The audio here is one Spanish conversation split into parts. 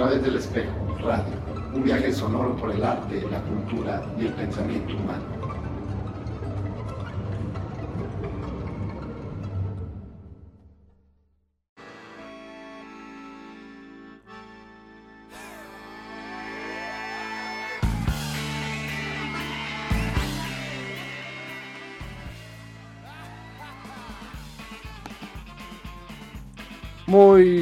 través del espejo, radio, un viaje sonoro por el arte, la cultura y el pensamiento humano.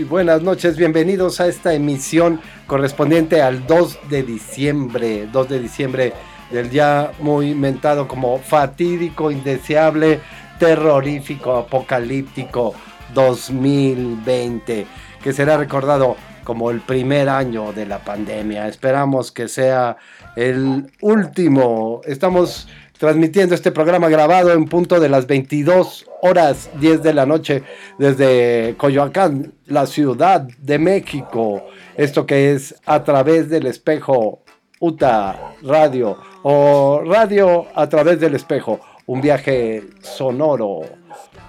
Buenas noches, bienvenidos a esta emisión correspondiente al 2 de diciembre, 2 de diciembre del ya muy mentado como fatídico, indeseable, terrorífico, apocalíptico 2020, que será recordado como el primer año de la pandemia. Esperamos que sea el último. Estamos transmitiendo este programa grabado en punto de las 22 horas 10 de la noche desde Coyoacán, la Ciudad de México. Esto que es a través del espejo UTA Radio o Radio a través del espejo. Un viaje sonoro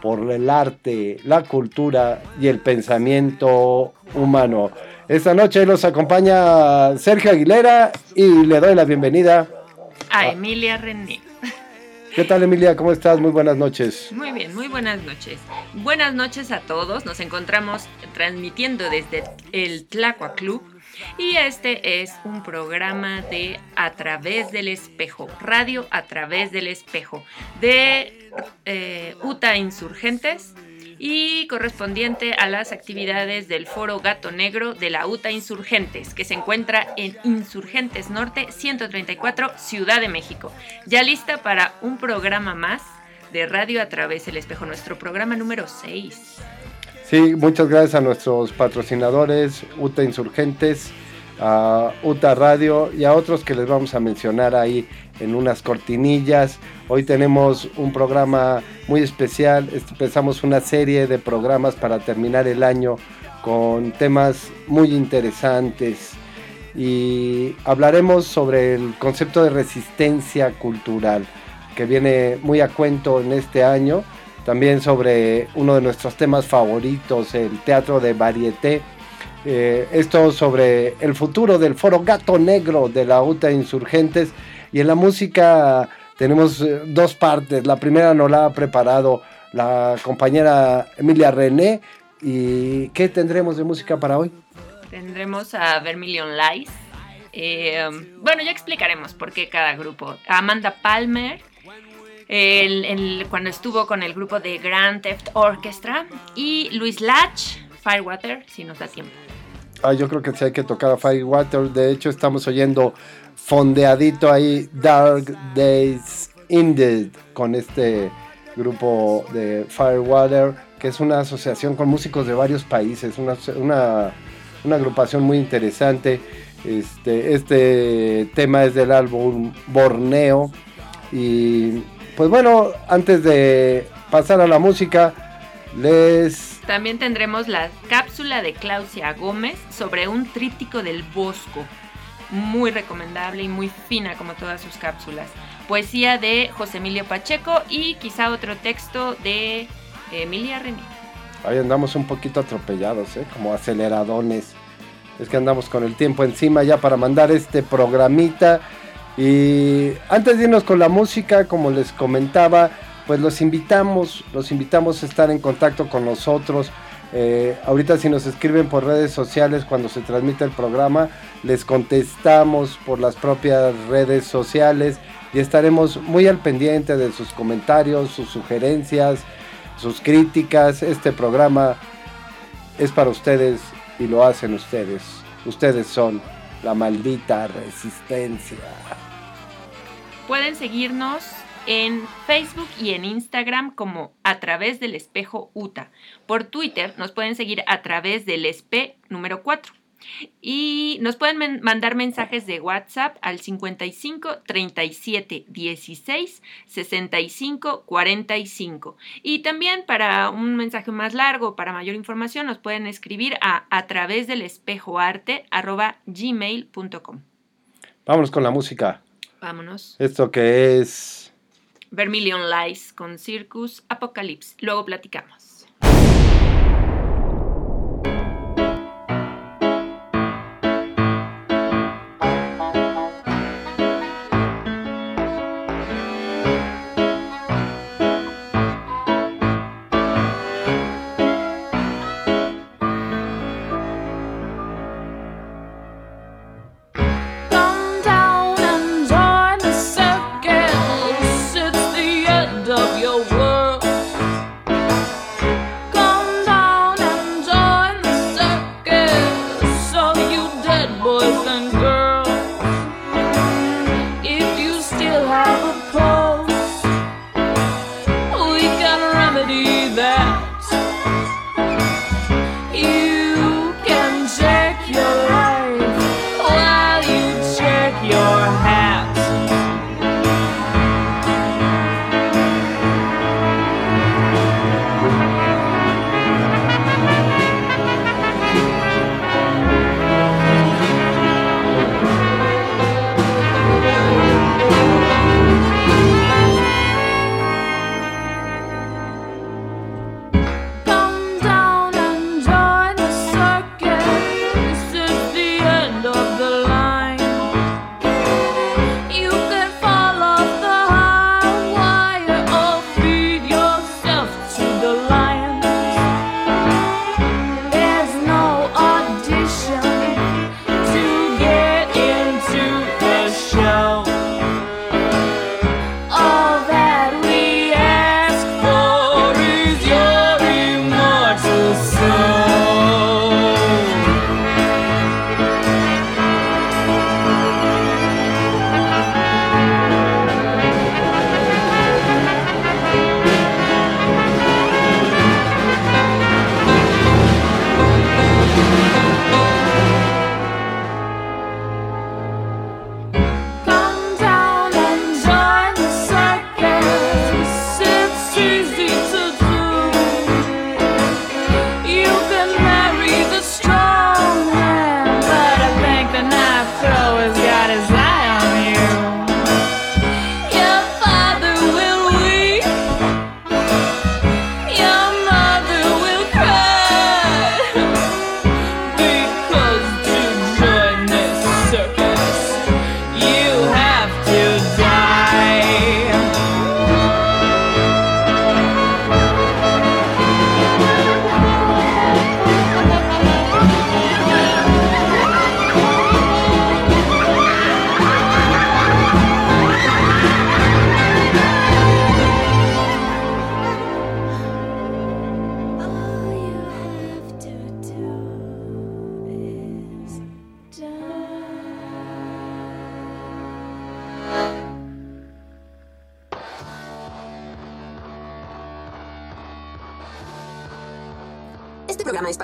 por el arte, la cultura y el pensamiento humano. Esta noche nos acompaña Sergio Aguilera y le doy la bienvenida a Emilia René. ¿Qué tal Emilia? ¿Cómo estás? Muy buenas noches. Muy bien, muy buenas noches. Buenas noches a todos. Nos encontramos transmitiendo desde el Tlacua Club y este es un programa de A través del espejo, radio a través del espejo de eh, UTA Insurgentes y correspondiente a las actividades del Foro Gato Negro de la UTA Insurgentes, que se encuentra en Insurgentes Norte 134, Ciudad de México. Ya lista para un programa más de Radio a través del espejo, nuestro programa número 6. Sí, muchas gracias a nuestros patrocinadores, UTA Insurgentes, a UTA Radio y a otros que les vamos a mencionar ahí en unas cortinillas. Hoy tenemos un programa muy especial, empezamos una serie de programas para terminar el año con temas muy interesantes y hablaremos sobre el concepto de resistencia cultural que viene muy a cuento en este año. También sobre uno de nuestros temas favoritos, el teatro de varieté eh, esto sobre el futuro del foro Gato Negro de la UTA Insurgentes. Y en la música tenemos eh, dos partes. La primera nos la ha preparado la compañera Emilia René. ¿Y qué tendremos de música para hoy? Tendremos a Vermilion Lies. Eh, bueno, ya explicaremos por qué cada grupo. Amanda Palmer, cuando estuvo con el grupo de Grand Theft Orchestra, y Luis Lach, Firewater, si nos da tiempo. Ah, yo creo que sí hay que tocar a Firewater. De hecho, estamos oyendo fondeadito ahí Dark Days Ended con este grupo de Firewater, que es una asociación con músicos de varios países, una, una, agrupación muy interesante. Este, este tema es del álbum Borneo. Y pues bueno, antes de pasar a la música, les también tendremos la cápsula de Claudia Gómez sobre un tríptico del Bosco. Muy recomendable y muy fina como todas sus cápsulas. Poesía de José Emilio Pacheco y quizá otro texto de Emilia René. Ahí andamos un poquito atropellados, ¿eh? como aceleradones. Es que andamos con el tiempo encima ya para mandar este programita. Y antes de irnos con la música, como les comentaba, pues los invitamos, los invitamos a estar en contacto con nosotros. Eh, ahorita si nos escriben por redes sociales cuando se transmite el programa, les contestamos por las propias redes sociales y estaremos muy al pendiente de sus comentarios, sus sugerencias, sus críticas. Este programa es para ustedes y lo hacen ustedes. Ustedes son la maldita resistencia. Pueden seguirnos en Facebook y en Instagram como a través del espejo UTA. Por Twitter nos pueden seguir a través del espe número 4. Y nos pueden mandar mensajes de WhatsApp al 55 37 16 65 45. Y también para un mensaje más largo, para mayor información, nos pueden escribir a a través del espejo arte gmail.com. Vámonos con la música. Vámonos. Esto que es Vermilion Lies con Circus Apocalypse. Luego platicamos.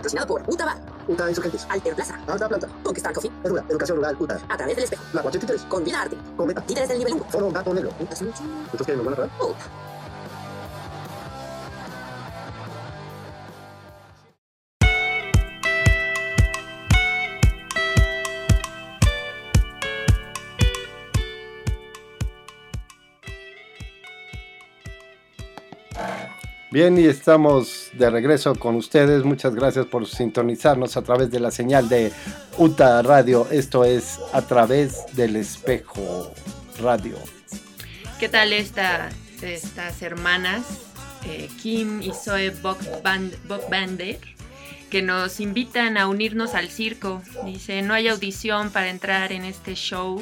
Patrocinado por UTA Bar, UTA Insurgentes, Alter Plaza, Alta Planta, Star Coffee, Edura, Educación Rural, UTA, A través del espejo, La 83, con Vida Arte, Cometa, Títeres del Nivel 1, Foro Gato Negro. UTA ¿Estos qué? ¿Nos van a Bien, y estamos de regreso con ustedes. Muchas gracias por sintonizarnos a través de la señal de UTA Radio. Esto es a través del espejo radio. ¿Qué tal esta, estas hermanas, eh, Kim y Zoe Bockbander, que nos invitan a unirnos al circo? Dice, no hay audición para entrar en este show.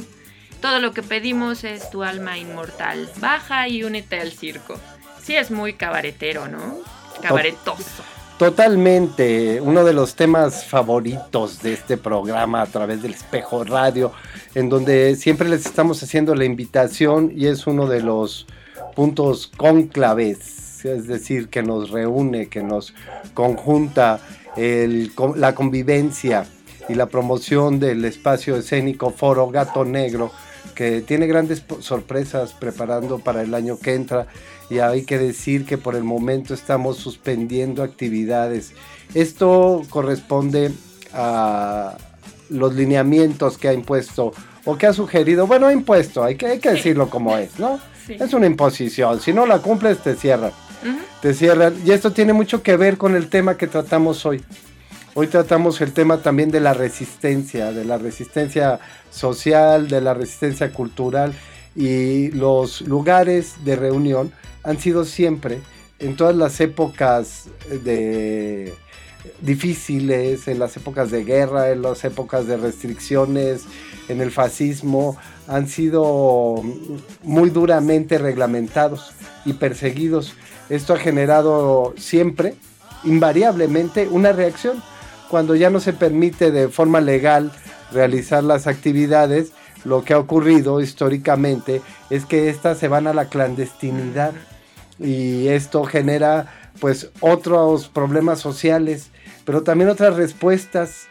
Todo lo que pedimos es tu alma inmortal. Baja y únete al circo. Sí, es muy cabaretero, ¿no? Cabaretoso. Totalmente, uno de los temas favoritos de este programa a través del espejo radio, en donde siempre les estamos haciendo la invitación y es uno de los puntos conclaves, es decir, que nos reúne, que nos conjunta el, la convivencia y la promoción del espacio escénico Foro Gato Negro, que tiene grandes sorpresas preparando para el año que entra y hay que decir que por el momento estamos suspendiendo actividades. Esto corresponde a los lineamientos que ha impuesto o que ha sugerido, bueno, ha impuesto, hay que, hay que decirlo como es, ¿no? Es una imposición, si no la cumples te cierran, te cierran. Y esto tiene mucho que ver con el tema que tratamos hoy. Hoy tratamos el tema también de la resistencia, de la resistencia social, de la resistencia cultural y los lugares de reunión han sido siempre, en todas las épocas de difíciles, en las épocas de guerra, en las épocas de restricciones, en el fascismo, han sido muy duramente reglamentados y perseguidos. Esto ha generado siempre, invariablemente, una reacción. Cuando ya no se permite de forma legal realizar las actividades, lo que ha ocurrido históricamente es que éstas se van a la clandestinidad y esto genera pues otros problemas sociales, pero también otras respuestas.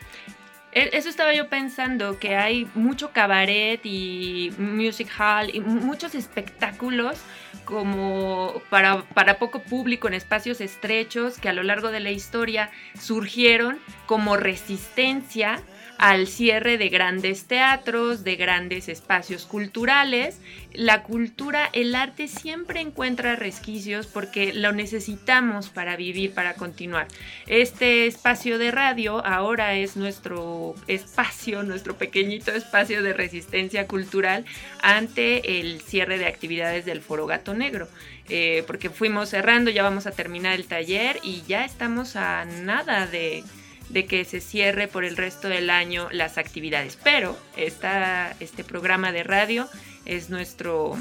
E, eso estaba yo pensando, que hay mucho cabaret y music hall y muchos espectáculos como para, para poco público en espacios estrechos que a lo largo de la historia surgieron como resistencia al cierre de grandes teatros, de grandes espacios culturales. La cultura, el arte siempre encuentra resquicios porque lo necesitamos para vivir, para continuar. Este espacio de radio ahora es nuestro espacio, nuestro pequeñito espacio de resistencia cultural ante el cierre de actividades del Foro Gato Negro. Eh, porque fuimos cerrando, ya vamos a terminar el taller y ya estamos a nada de de que se cierre por el resto del año las actividades. Pero esta, este programa de radio es nuestro,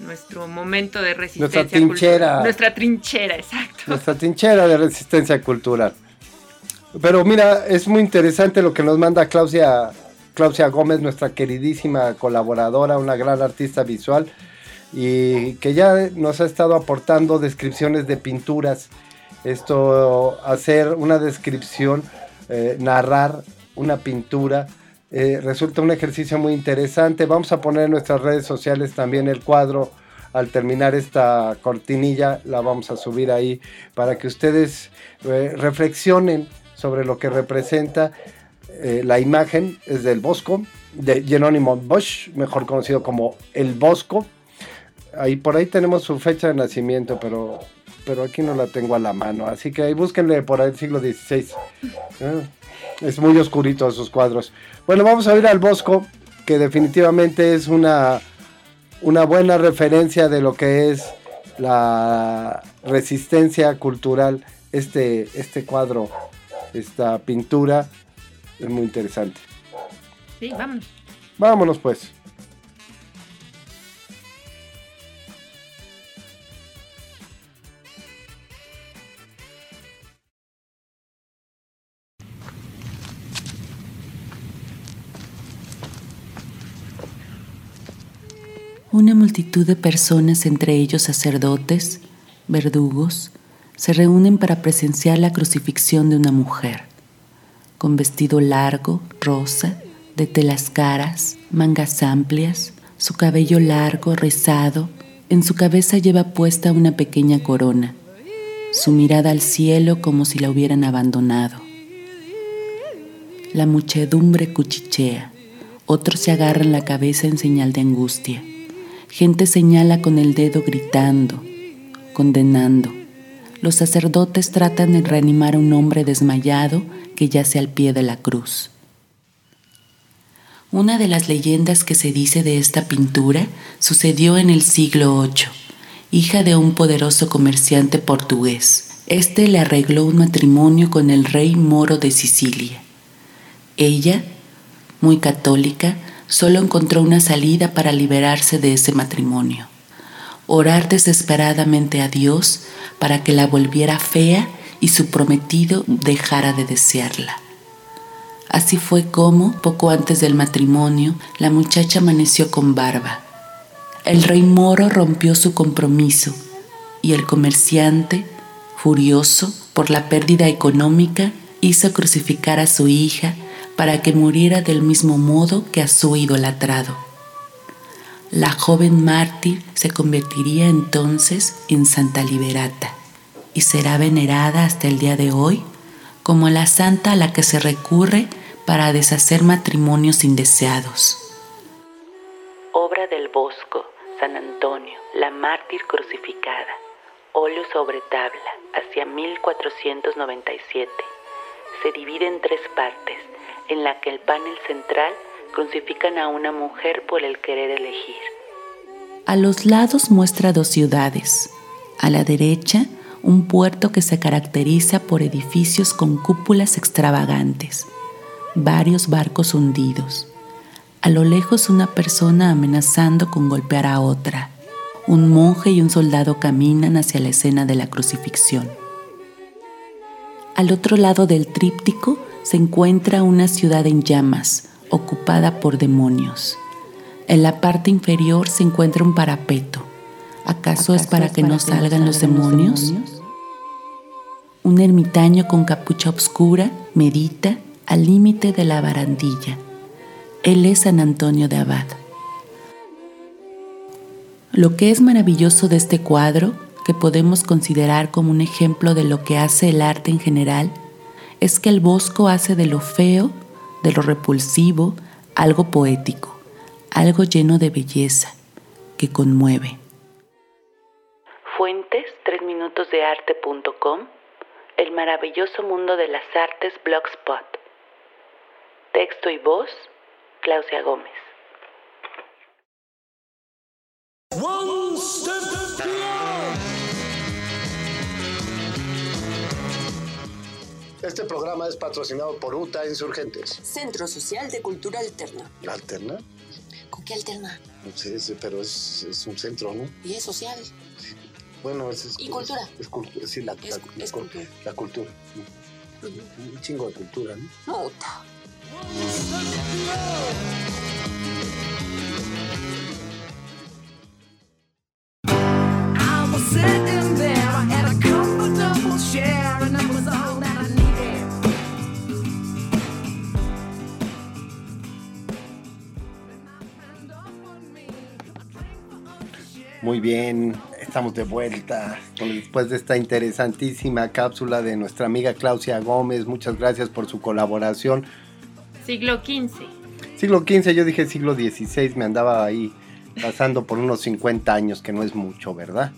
nuestro momento de resistencia. Nuestra trinchera. Nuestra trinchera, exacto. Nuestra trinchera de resistencia cultural. Pero mira, es muy interesante lo que nos manda Claudia, Claudia Gómez, nuestra queridísima colaboradora, una gran artista visual, y que ya nos ha estado aportando descripciones de pinturas. Esto, hacer una descripción eh, narrar una pintura. Eh, resulta un ejercicio muy interesante. Vamos a poner en nuestras redes sociales también el cuadro. Al terminar esta cortinilla, la vamos a subir ahí para que ustedes eh, reflexionen sobre lo que representa la imagen. Es del Bosco, de Jerónimo Bosch, mejor conocido como El Bosco. Ahí por ahí tenemos su fecha de nacimiento, pero pero aquí no la tengo a la mano. Así que ahí búsquenle por el siglo XVI. Ah, es muy oscurito esos cuadros. Bueno, vamos a ir al Bosco, que definitivamente es una, una buena referencia de lo que es la resistencia cultural. Este, este cuadro, esta pintura, es muy interesante. Sí, vámonos. Vámonos pues. Una multitud de personas, entre ellos sacerdotes, verdugos, se reúnen para presenciar la crucifixión de una mujer, con vestido largo, rosa, de telas caras, mangas amplias, su cabello largo, rizado, en su cabeza lleva puesta una pequeña corona, su mirada al cielo como si la hubieran abandonado. La muchedumbre cuchichea, otros se agarran la cabeza en señal de angustia. Gente señala con el dedo gritando, condenando. Los sacerdotes tratan de reanimar a un hombre desmayado que yace al pie de la cruz. Una de las leyendas que se dice de esta pintura sucedió en el siglo VIII, hija de un poderoso comerciante portugués. Este le arregló un matrimonio con el rey moro de Sicilia. Ella, muy católica, solo encontró una salida para liberarse de ese matrimonio. Orar desesperadamente a Dios para que la volviera fea y su prometido dejara de desearla. Así fue como, poco antes del matrimonio, la muchacha amaneció con barba. El rey moro rompió su compromiso y el comerciante, furioso por la pérdida económica, hizo crucificar a su hija para que muriera del mismo modo que a su idolatrado. La joven mártir se convertiría entonces en Santa Liberata y será venerada hasta el día de hoy como la santa a la que se recurre para deshacer matrimonios indeseados. Obra del Bosco, San Antonio, la mártir crucificada, óleo sobre tabla, hacia 1497. Se divide en tres partes, en la que el panel central crucifican a una mujer por el querer elegir. A los lados muestra dos ciudades. A la derecha, un puerto que se caracteriza por edificios con cúpulas extravagantes varios barcos hundidos. A lo lejos una persona amenazando con golpear a otra. Un monje y un soldado caminan hacia la escena de la crucifixión. Al otro lado del tríptico se encuentra una ciudad en llamas, ocupada por demonios. En la parte inferior se encuentra un parapeto. ¿Acaso, es para, que, no salgan los demonios? Un ermitaño con capucha oscura medita al límite de la barandilla. Él es San Antonio de Abad. Lo que es maravilloso de este cuadro, que podemos considerar como un ejemplo de lo que hace el arte en general, es que el Bosco hace de lo feo, de lo repulsivo, algo poético, algo lleno de belleza, que conmueve. Fuentes 3minutosdearte.com El maravilloso mundo de las artes Blogspot Texto y voz, Claudia Gómez. Este programa es patrocinado por UTA Insurgentes. Centro Social de Cultura Alterna. ¿La alterna? ¿Con qué alterna? No sé, pero es, es un centro, ¿no? Y es social. Bueno, es... es ¿Y cultura? Es, cultura, sí, la, la- la- cultura. La cultura. sí. Un chingo de cultura, ¿no? No, ta. Muy bien, estamos de vuelta después de esta interesantísima cápsula de nuestra amiga Claudia Gómez. Muchas gracias por su colaboración. Siglo XV. Siglo XV, yo dije siglo XVI, me andaba ahí pasando por unos 50 años, que no es mucho, ¿verdad?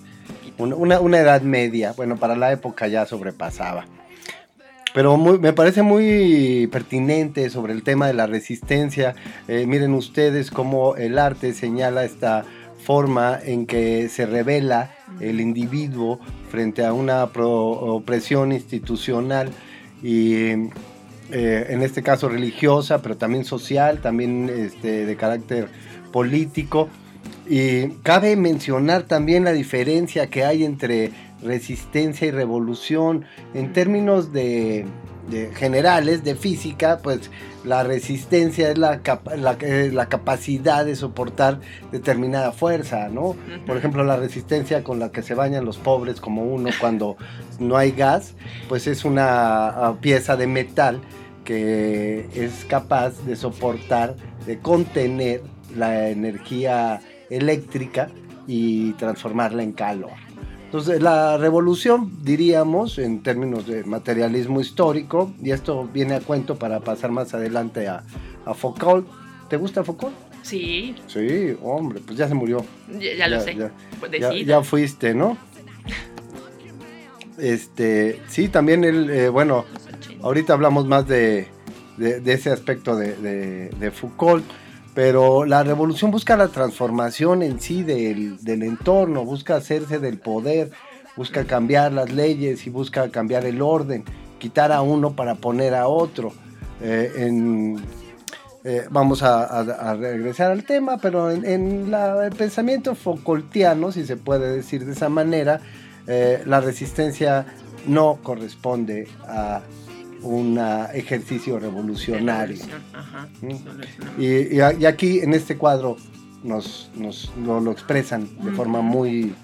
Una, una- una edad media, bueno, para la época ya sobrepasaba. Pero muy- me parece muy pertinente sobre el tema de la resistencia. Eh, miren ustedes cómo el arte señala esta forma en que se revela el individuo frente a una opresión institucional y eh, en este caso religiosa, pero también social, también este, de carácter político. Y cabe mencionar también la diferencia que hay entre resistencia y revolución en términos de, de generales de física, pues la resistencia es la, capa- la, eh, la capacidad de soportar determinada fuerza, ¿no? Por ejemplo, la resistencia con la que se bañan los pobres como uno cuando no hay gas, pues es una pieza de metal que es capaz de soportar, de contener la energía eléctrica y transformarla en calor. Entonces, la revolución, diríamos, en términos de materialismo histórico, y esto viene a cuento para pasar más adelante a, a Foucault. ¿Te gusta Foucault? Sí, Sí, hombre, pues ya se murió. ya, ya lo sé. ya- Pues Ya, ya fuiste, ¿no? Este, sí, también él, eh, bueno, ahorita hablamos más de, de- de ese aspecto de- de Foucault, pero la revolución busca la transformación en sí del, del entorno, busca hacerse del poder, busca cambiar las leyes y busca cambiar el orden, quitar a uno para poner a otro. Eh, eh, vamos a, regresar al tema, pero en, el pensamiento Foucaultiano, si se puede decir de esa manera, eh, la resistencia no corresponde a un ejercicio revolucionario. Ajá. ¿Mm? Y, y aquí en este cuadro nos, nos lo, lo expresan de forma muy,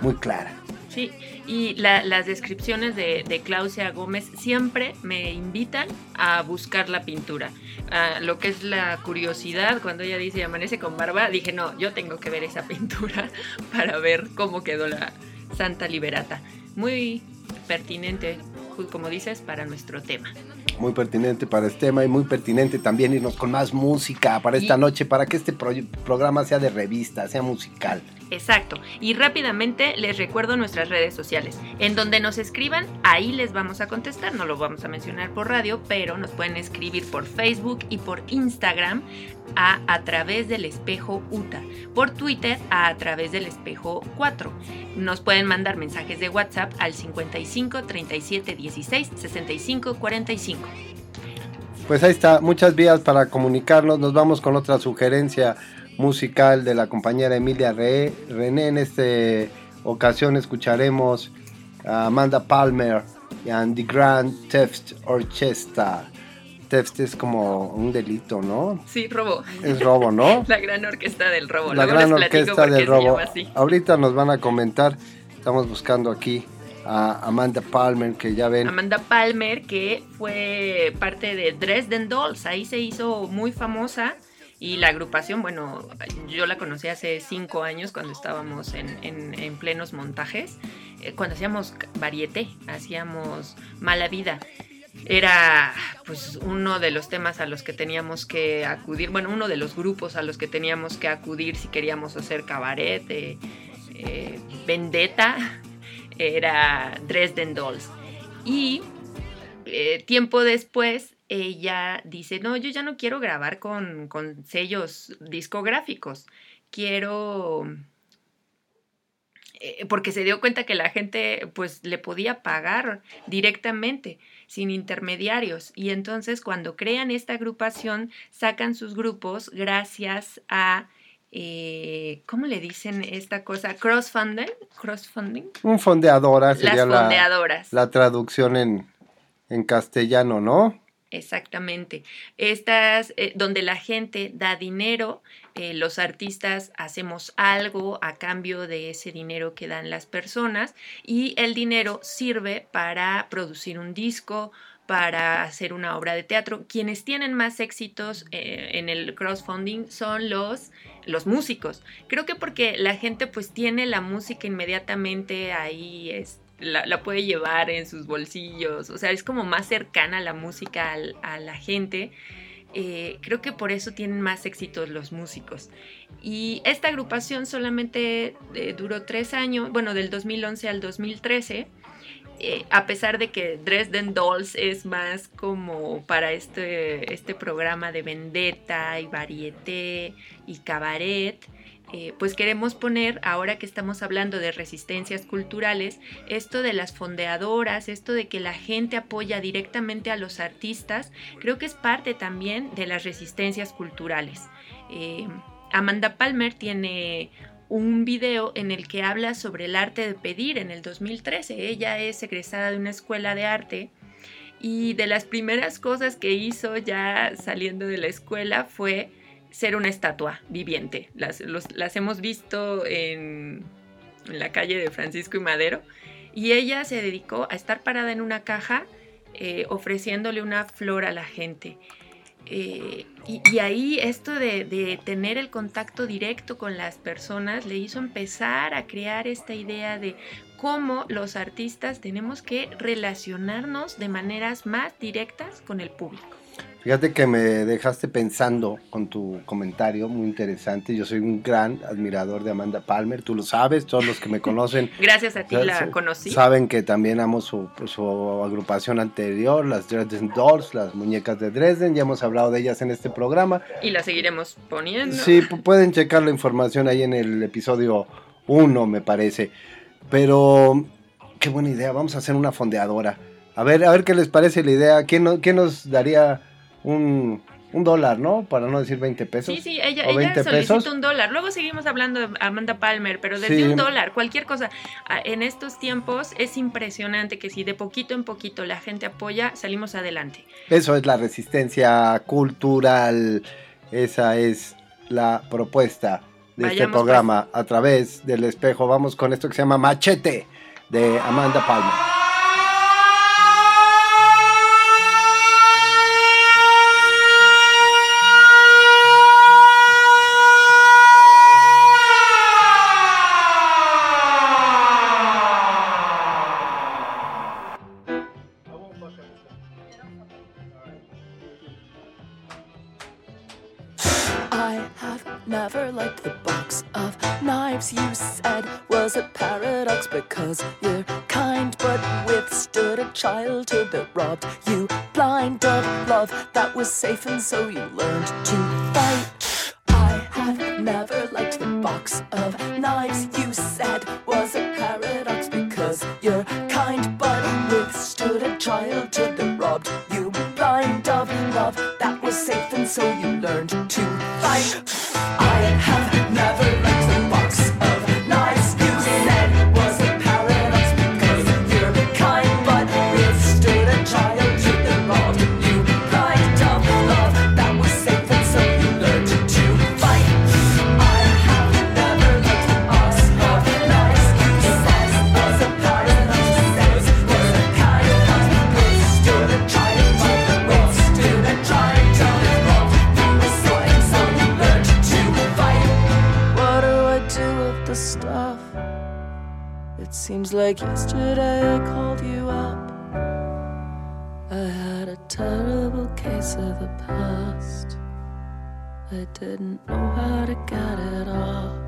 muy clara. Sí, y la- las descripciones de, de Claudia Gómez siempre me invitan a buscar la pintura. Ah, lo que es la curiosidad, cuando ella dice amanece con barba, dije, no, yo tengo que ver esa pintura para ver cómo quedó la Santa Liberata. Muy pertinente, como dices, para nuestro tema. Muy pertinente para este tema y muy pertinente también irnos con más música para esta Y- noche, para que este pro- programa sea de revista, sea musical. Exacto. Y rápidamente les recuerdo nuestras redes sociales. En donde nos escriban, ahí les vamos a contestar. No lo vamos a mencionar por radio, pero nos pueden escribir por Facebook y por Instagram a a través del espejo UTA. Por Twitter a a través del espejo 4. Nos pueden mandar mensajes de WhatsApp al 55 37 16 65 45. Pues ahí está, muchas vías para comunicarnos. Nos vamos con otra sugerencia musical de la compañera Emilia Re- René. En esta ocasión escucharemos a Amanda Palmer y a The Grand Theft Orchestra. Theft es como un delito, ¿no? Sí, robo. Es robo, ¿no? La gran orquesta del robo. La Luego gran orquesta del robo. así. Ahorita nos van a comentar. Estamos buscando aquí a Amanda Palmer, que ya ven. Amanda Palmer, que fue parte de Dresden Dolls, ahí se hizo muy famosa y la agrupación, bueno, yo la conocí hace cinco años cuando estábamos en, en- en plenos montajes, eh, cuando hacíamos varieté, hacíamos Mala Vida. Era pues uno de los temas a los que teníamos que acudir, bueno, uno de los grupos a los que teníamos que acudir si queríamos hacer cabaret, eh, vendetta, era Dresden Dolls. Y eh, tiempo después ella dice, no, yo ya no quiero grabar con, con sellos discográficos, quiero... eh, porque se dio cuenta que la gente pues le podía pagar directamente sin intermediarios y entonces cuando crean esta agrupación sacan sus grupos gracias a eh, ¿cómo le dicen esta cosa? Crossfunding, crossfunding, Un fondeadora sería las la, fondeadoras. la traducción en, en castellano, ¿no? Exactamente. Estas, eh, donde la gente da dinero, eh, los artistas hacemos algo a cambio de ese dinero que dan las personas y el dinero sirve para producir un disco, para hacer una obra de teatro. Quienes tienen más éxitos eh, en el crowdfunding son los, los músicos. Creo que porque la gente pues tiene la música inmediatamente ahí, es, la, la puede llevar en sus bolsillos, o sea, es como más cercana la música al- a la gente. Eh, creo que por eso tienen más éxitos los músicos. Y esta agrupación solamente eh, duró tres años, bueno, del 2011 al 2013. Eh, a pesar de que Dresden Dolls es más como para este, este programa de vendetta y varieté y cabaret, eh, pues queremos poner, ahora que estamos hablando de resistencias culturales, esto de las fondeadoras, esto de que la gente apoya directamente a los artistas, creo que es parte también de las resistencias culturales. Eh, Amanda Palmer tiene un video en el que habla sobre el arte de pedir en el 2013. Ella es egresada de una escuela de arte Y de las primeras cosas que hizo ya saliendo de la escuela fue ser una estatua viviente. Las, los- las hemos visto en, en la calle de Francisco y Madero. Y ella se dedicó a estar parada en una caja eh, ofreciéndole una flor a la gente. Eh, y, ahí esto de tener el contacto directo con las personas le hizo empezar a crear esta idea de cómo los artistas tenemos que relacionarnos de maneras más directas con el público. Fíjate que me dejaste pensando con tu comentario, muy interesante. Yo soy un gran admirador de Amanda Palmer, tú lo sabes, todos los que me conocen Gracias a ti la conocí. saben que también amo su, su agrupación anterior, las Dresden Dolls, las muñecas de Dresden, ya hemos hablado de ellas en este programa. Y la seguiremos poniendo. Sí, pu- pueden checar la información ahí en el episodio 1, me parece. Pero qué buena idea, vamos a hacer una fondeadora. A ver, a ver qué les parece la idea. ¿Quién, no- quién nos daría un, un dólar, no? Para no decir 20 pesos. Sí, sí, ella, ¿O ella 20 solicita pesos? un dólar. Luego seguimos hablando de Amanda Palmer, pero desde Sí. un dólar, cualquier cosa. Ah, En estos tiempos es impresionante que si de poquito en poquito la gente apoya, salimos adelante. Eso es la resistencia cultural. Esa es la propuesta de este Vayamos, programa a través del espejo. Vamos con esto que se llama Machete de Amanda Palmer. Because you're kind but withstood a childhood that robbed you blind of love that was safe and so you learned to fight. I have never liked the box of knives you said was a paradox because you're kind but withstood a childhood that robbed you blind of love that was safe and so you learned to fight. I have stuff? It seems like yesterday I called you up. I had a terrible case of the past. I didn't know how to get it off.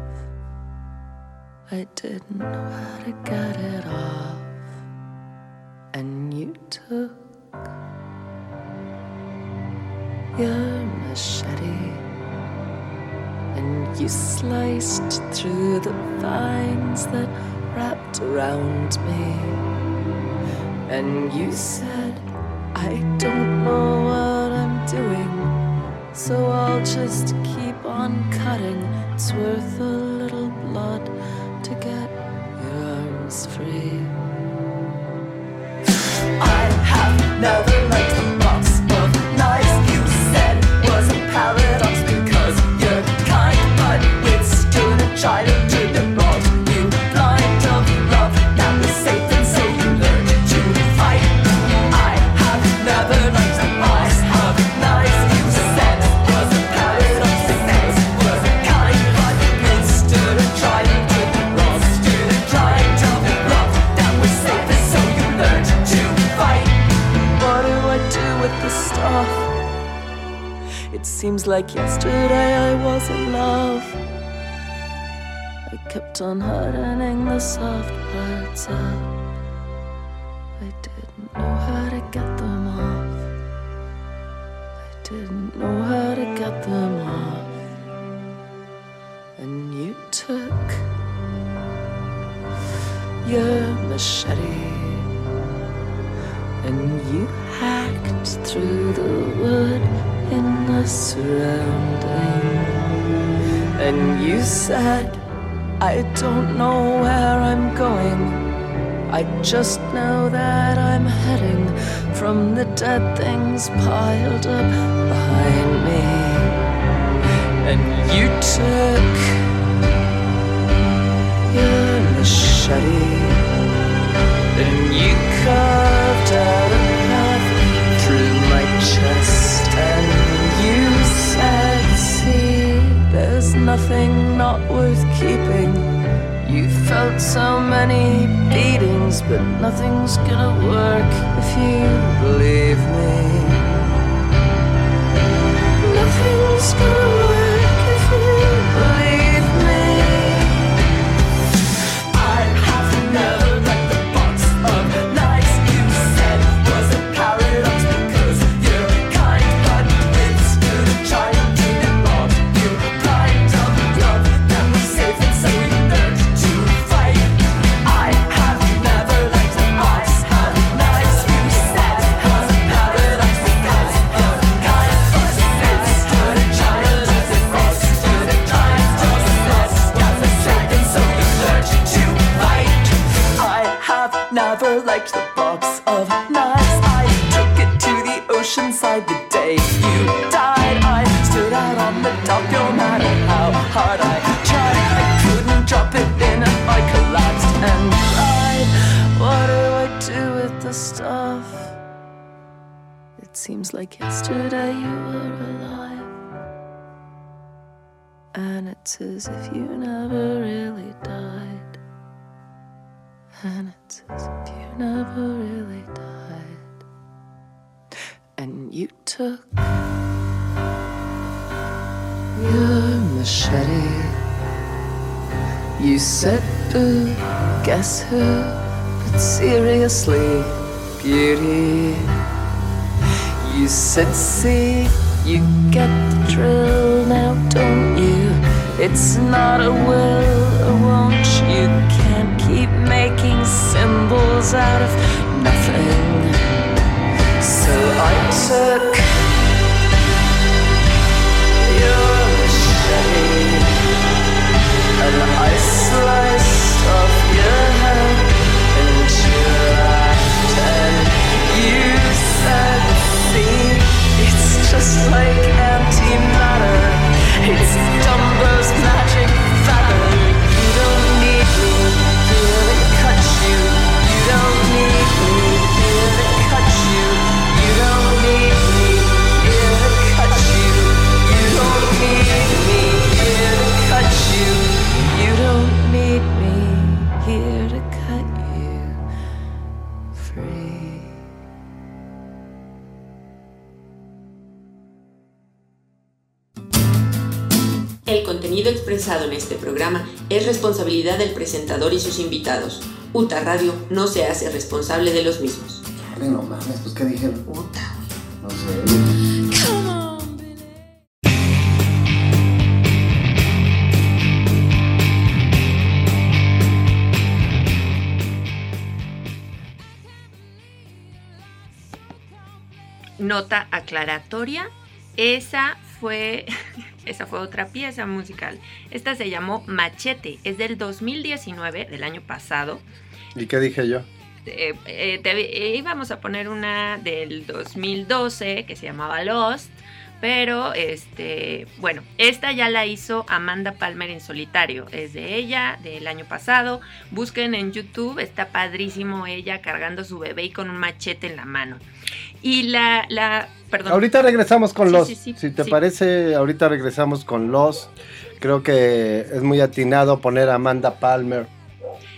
I didn't know how to get it off. And you took your machete and you sliced through the vines that wrapped around me. And you said, I don't know what I'm doing, so I'll just keep on cutting. It's worth a little blood to get your arms free. I have never seems like yesterday I was in love. I kept on hardening the soft parts up. I didn't know how to get them off. I didn't know how to get them off. And you took your machete and you hacked through the wood in surrounding. And you said, I don't know where I'm going. I just know that I'm heading from the dead things piled up behind me. And you took your machete and you carved out a path through my chest nothing not worth keeping. You felt so many beatings, but nothing's gonna work if you believe me. Nothing's gonna it's as if you never really died. And it's as if you never really died. And you took your machete. You said, boo, guess who? But seriously, beauty. You said, see, you get the drill now, don't you? It's not a will or won't. You can't keep making symbols out of nothing. So I took your machete and I sliced off your head you laughed and you said, see, it's just like antimatter. It's Dumbo's contenido expresado en este programa es responsabilidad del presentador y sus invitados. UTA Radio no se hace responsable de los mismos. No mames, pues qué dijeron. Uta, No sé. Nota aclaratoria. Esa fue, esa fue otra pieza musical. Esta se llamó Machete. Es del 2019, del año pasado. ¿Y qué dije yo? Eh, eh, te- eh, íbamos a poner una del 2012 que se llamaba Lost. Pero, este, bueno, esta ya la hizo Amanda Palmer en solitario. Es de ella, del año pasado. Busquen en YouTube, está padrísimo ella cargando su bebé y con un machete en la mano. Y la, la, perdón. Ahorita regresamos con Sí, Lost. sí, sí, si te parece, ahorita regresamos con Lost. Creo que es muy atinado poner a Amanda Palmer.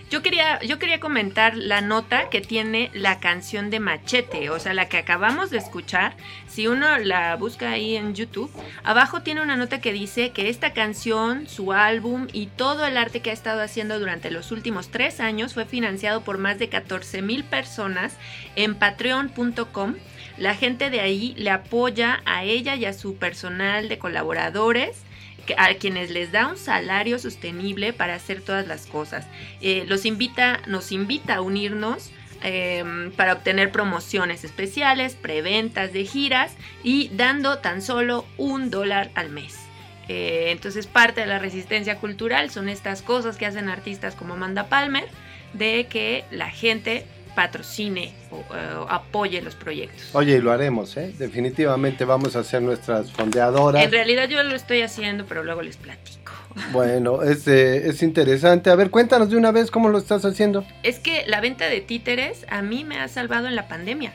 Yo quería, yo quería comentar la nota que tiene la canción de Machete, o sea, la que acabamos de escuchar. Si uno la busca ahí en YouTube, abajo tiene una nota que dice que esta canción, su álbum y todo el arte que ha estado haciendo durante los últimos tres años fue financiado por más de 14 mil personas en patreon.com. La gente de ahí le apoya a ella y a su personal de colaboradores a quienes les da un salario sostenible para hacer todas las cosas. Eh, los invita, nos invita a unirnos eh, para obtener promociones especiales, preventas de giras y dando tan solo un dólar al mes. Eh, entonces parte de la resistencia cultural son estas cosas que hacen artistas como Amanda Palmer. de que la gente patrocine o, eh, o apoye los proyectos. Oye, y lo haremos, ¿eh? Definitivamente vamos a hacer nuestras fondeadoras. En realidad yo lo estoy haciendo, pero luego les platico. Bueno, es, eh, es interesante. A ver, cuéntanos de una vez cómo lo estás haciendo. Es que la venta de títeres a mí me ha salvado en la pandemia.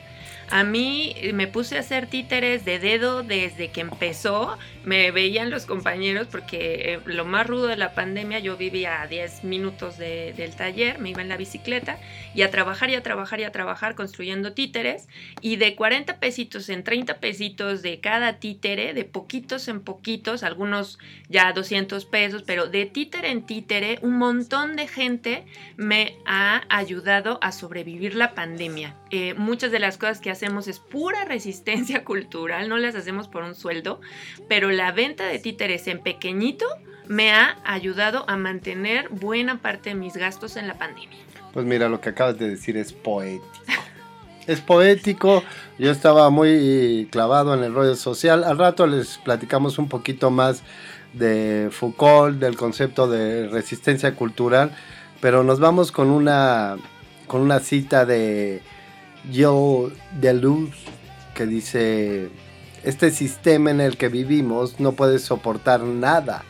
A mí me puse a hacer títeres de dedo desde que empezó. Me veían los compañeros porque eh, lo más rudo de la pandemia yo vivía a 10 minutos de- del taller, me iba en la bicicleta y a trabajar y a trabajar y a trabajar construyendo títeres. Y de 40 pesitos en 30 pesitos de cada títere, de poquitos en poquitos, algunos ya 200 pesos, pero de títere en títere, un montón de gente me ha ayudado a sobrevivir la pandemia. Eh, muchas de las cosas que hacemos es pura resistencia cultural, no las hacemos por un sueldo, pero la venta de títeres en pequeñito me ha ayudado a mantener buena parte de mis gastos en la pandemia. Pues mira, lo que acabas de decir es poético. Es poético. Yo estaba muy clavado en el rollo social. Al rato les platicamos un poquito más de Foucault, del concepto de resistencia cultural, pero nos vamos con una con una cita de Joe Deleuze que dice este sistema en el que vivimos no puede soportar nada.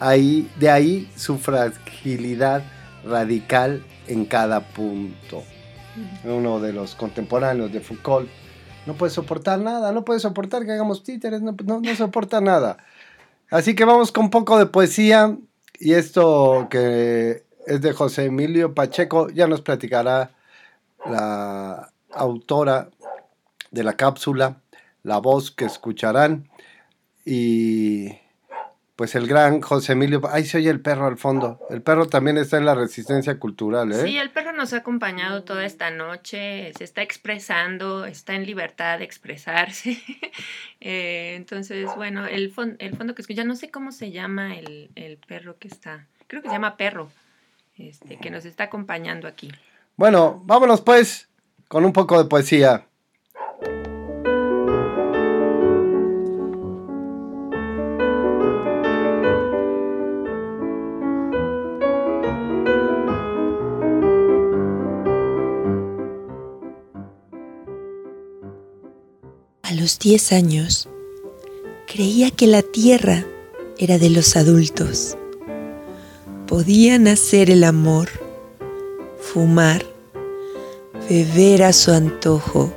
Ahí, de ahí su fragilidad radical en cada punto. Uno de los contemporáneos de Foucault no puede soportar nada, no puede soportar que hagamos títeres, no, no, no soporta nada. Así que vamos con un poco de poesía y esto que es de José Emilio Pacheco, ya nos platicará la autora de la cápsula, la voz que escucharán y pues el gran José Emilio, ahí se oye el perro al fondo, el perro también está en la resistencia cultural, ¿eh? Sí, el perro nos ha acompañado toda esta noche, se está expresando, está en libertad de expresarse. Eh, entonces, bueno, el, fon- el fondo que escucha, no sé cómo se llama el, el perro que está, creo que se llama perro, este, que nos está acompañando aquí. Bueno, vámonos pues con un poco de poesía. A los 10 años, creía que la tierra era de los adultos. Podían hacer el amor, fumar, beber a su antojo,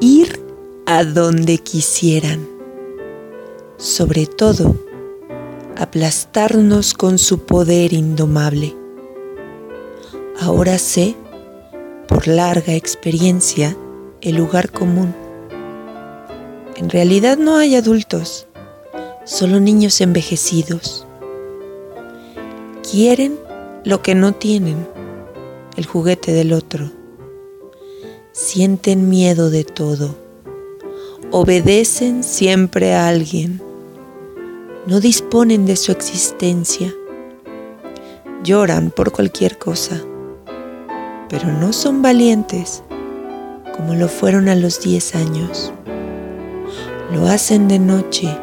ir a donde quisieran. Sobre todo, aplastarnos con su poder indomable. Ahora sé, por larga experiencia, el lugar común. En realidad no hay adultos, solo niños envejecidos. Quieren lo que no tienen, el juguete del otro. Sienten miedo de todo. Obedecen siempre a alguien. No disponen de su existencia. Lloran por cualquier cosa, pero no son valientes como lo fueron a los 10 años. Lo hacen de noche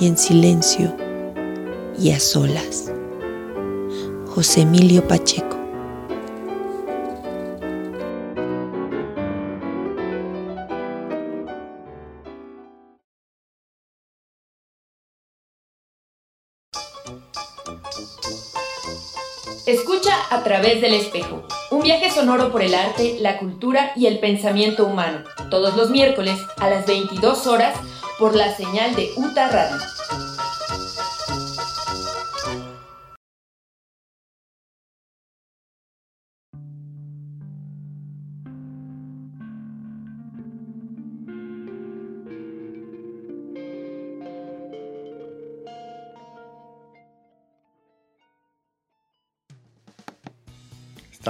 y en silencio y a solas. José Emilio Pacheco. A través del espejo. Un viaje sonoro por el arte, la cultura y el pensamiento humano. Todos los miércoles a las 22 horas por la señal de UTA Radio.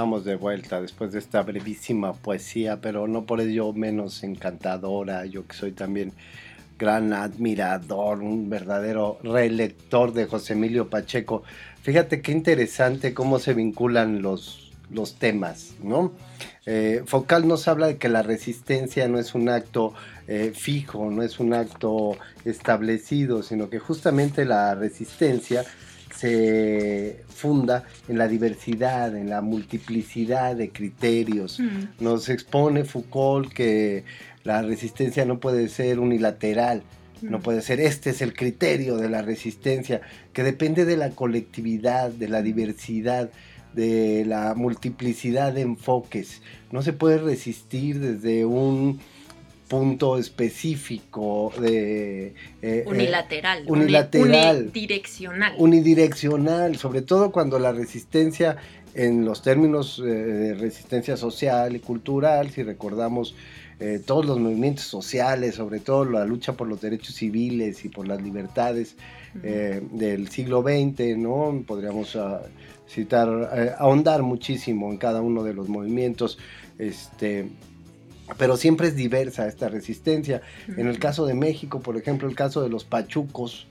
De vuelta después de esta brevísima poesía, pero no por ello menos encantadora. Yo que soy también gran admirador, un verdadero relector de José Emilio Pacheco. Fíjate qué interesante cómo se vinculan los, los temas, ¿no? Eh, Focal nos habla de que la resistencia no es un acto eh, fijo, no es un acto establecido, sino que justamente la resistencia se funda en la diversidad, en la multiplicidad de criterios. Mm. Nos expone Foucault que la resistencia no puede ser unilateral, no Mm. puede ser este es el criterio de la resistencia, que depende de la colectividad, de la diversidad, de la multiplicidad de enfoques. No se puede resistir desde un punto específico de eh, eh, Unilateral. unilateral. Unidireccional. unidireccional, sobre todo cuando la resistencia en los términos eh, de resistencia social y cultural, si recordamos todos los movimientos sociales, sobre todo la lucha por los derechos civiles y por las libertades del siglo XX, ¿no? Podríamos ah, citar, ahondar muchísimo en cada uno de los movimientos, este, pero siempre es diversa esta resistencia. En el caso de México, por ejemplo, el caso de los pachucos,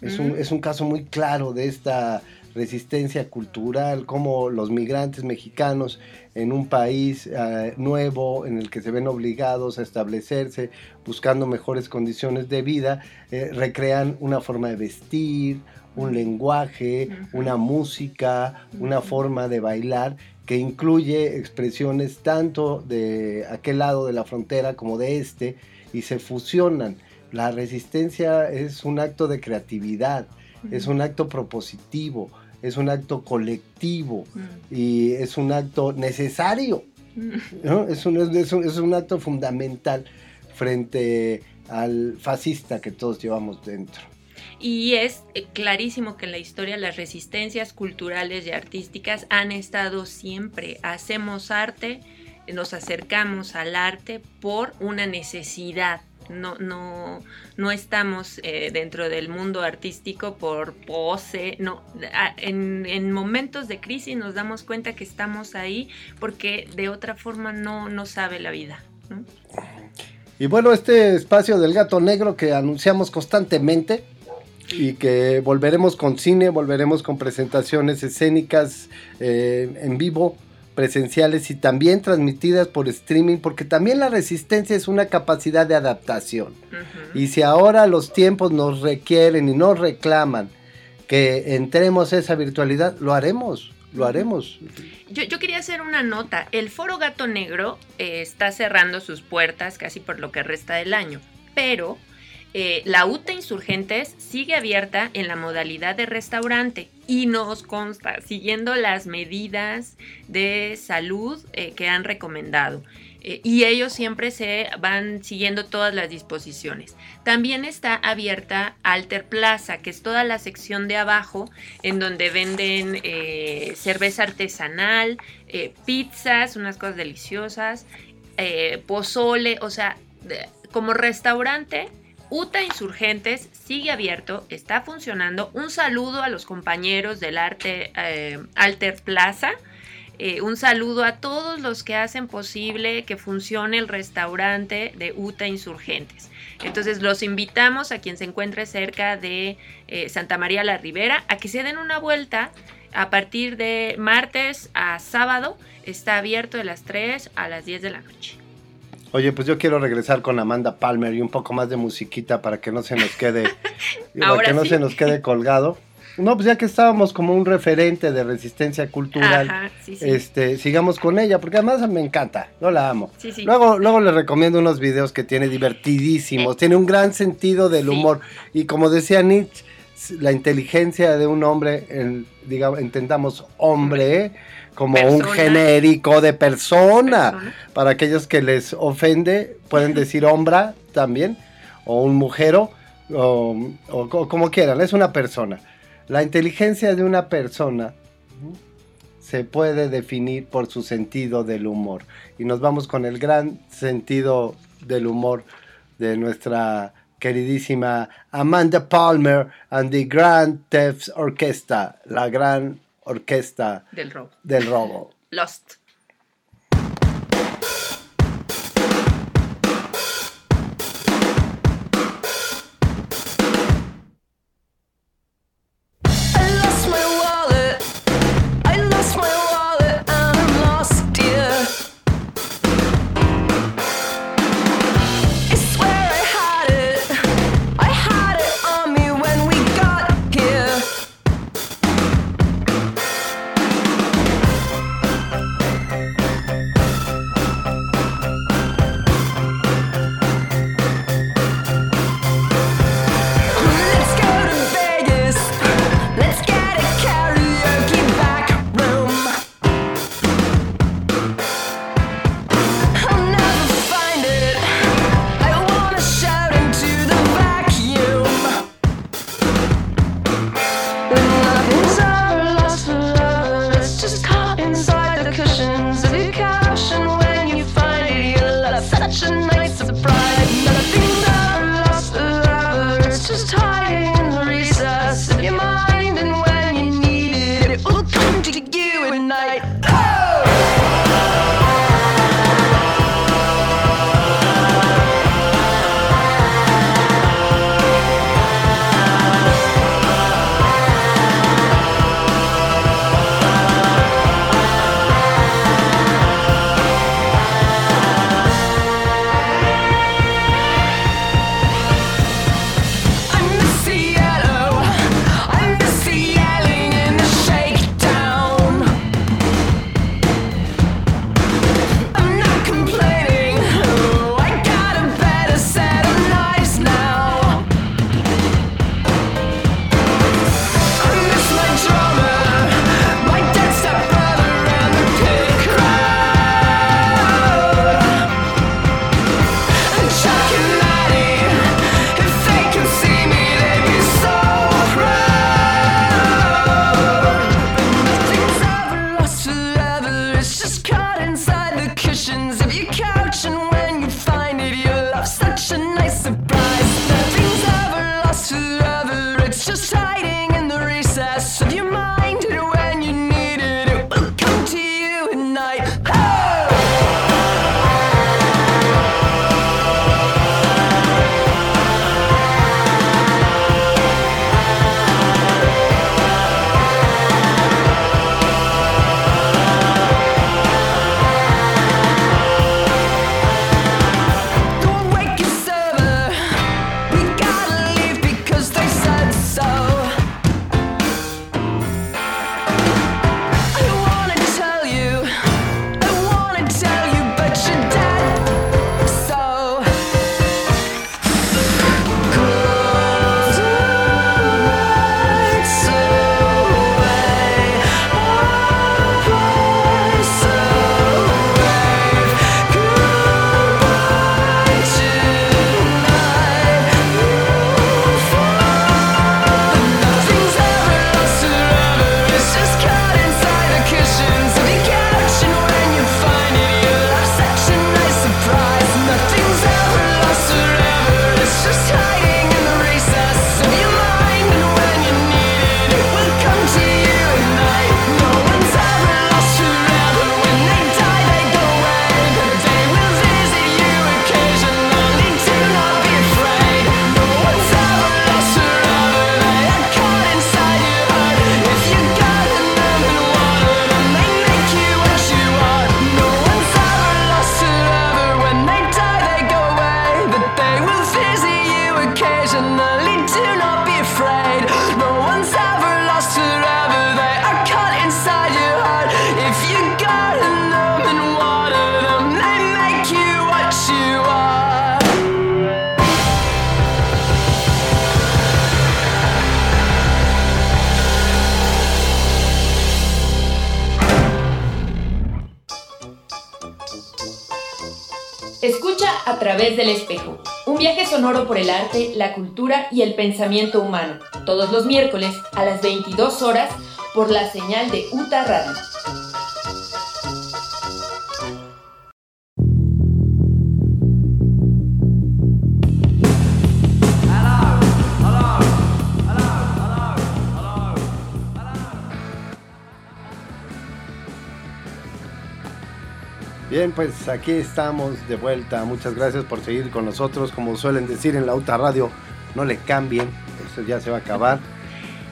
es, un, es un caso muy claro de esta resistencia cultural, como los migrantes mexicanos en un país eh, nuevo en el que se ven obligados a establecerse, buscando mejores condiciones de vida, eh, recrean una forma de vestir, un lenguaje, una música, una forma de bailar que incluye expresiones tanto de aquel lado de la frontera como de este y se fusionan. La resistencia es un acto de creatividad, es un acto propositivo, es un acto colectivo Mm. y es un acto necesario. Mm. ¿no? Es, un, es un- es un acto fundamental frente al fascista que todos llevamos dentro. Y es eh, clarísimo que en la historia las resistencias culturales y artísticas han estado siempre. Hacemos arte, nos acercamos al arte por una necesidad. No, no, no estamos eh, dentro del mundo artístico por pose. No, en, en momentos de crisis nos damos cuenta que estamos ahí porque de otra forma no, no sabe la vida. Y bueno, este espacio del gato negro que anunciamos constantemente y que volveremos con cine, volveremos con presentaciones escénicas eh, en vivo, presenciales y también transmitidas por streaming, porque también la resistencia es una capacidad de adaptación. Y si ahora los tiempos nos requieren y nos reclaman que entremos a esa virtualidad, lo haremos, lo haremos. Yo, yo quería hacer una nota. El Foro Gato Negro eh, está cerrando sus puertas casi por lo que resta del año, pero eh, la UTA Insurgentes sigue abierta en la modalidad de restaurante y nos consta, siguiendo las medidas de salud eh, que han recomendado. Eh, y ellos siempre se van siguiendo todas las disposiciones. También está abierta Alter Plaza, que es toda la sección de abajo en donde venden cerveza artesanal, pizzas, unas cosas deliciosas, pozole, o sea, como restaurante. UTA Insurgentes sigue abierto, está funcionando. Un saludo a los compañeros del arte eh, Alter Plaza. Eh, un saludo a todos los que hacen posible que funcione el restaurante de UTA Insurgentes. Entonces los invitamos a quien se encuentre cerca de eh, Santa María la Ribera a que se den una vuelta a partir de martes a sábado. Está abierto de las 3 a las 10 de la noche. Oye, pues yo quiero regresar con Amanda Palmer y un poco más de musiquita para que no se nos quede, para que no sí. se nos quede colgado. No, pues ya que estábamos como un referente de resistencia cultural, Ajá, sí, sí. este, sigamos con ella, porque además me encanta, yo la amo. Sí. Luego, luego les recomiendo unos videos que tiene divertidísimos, tiene un gran sentido del humor. Y como decía Nietzsche, la inteligencia de un hombre, el, digamos, entendamos hombre, como un genérico de persona. Persona. Para aquellos que les ofende, pueden decir hombra también, o un mujero, o, o co- como quieran, es una persona. La inteligencia de una persona se puede definir por su sentido del humor. Y nos vamos con el gran sentido del humor de nuestra queridísima Amanda Palmer and the Grand Theft Orchestra, la gran orquesta Del robo. del robo. Lost. El pensamiento humano. Todos los miércoles a las 22 horas por la señal de UTA Radio. Bien, pues aquí estamos de vuelta. Muchas gracias por seguir con nosotros. Como suelen decir en la UTA Radio, no le cambien, esto ya se va a acabar.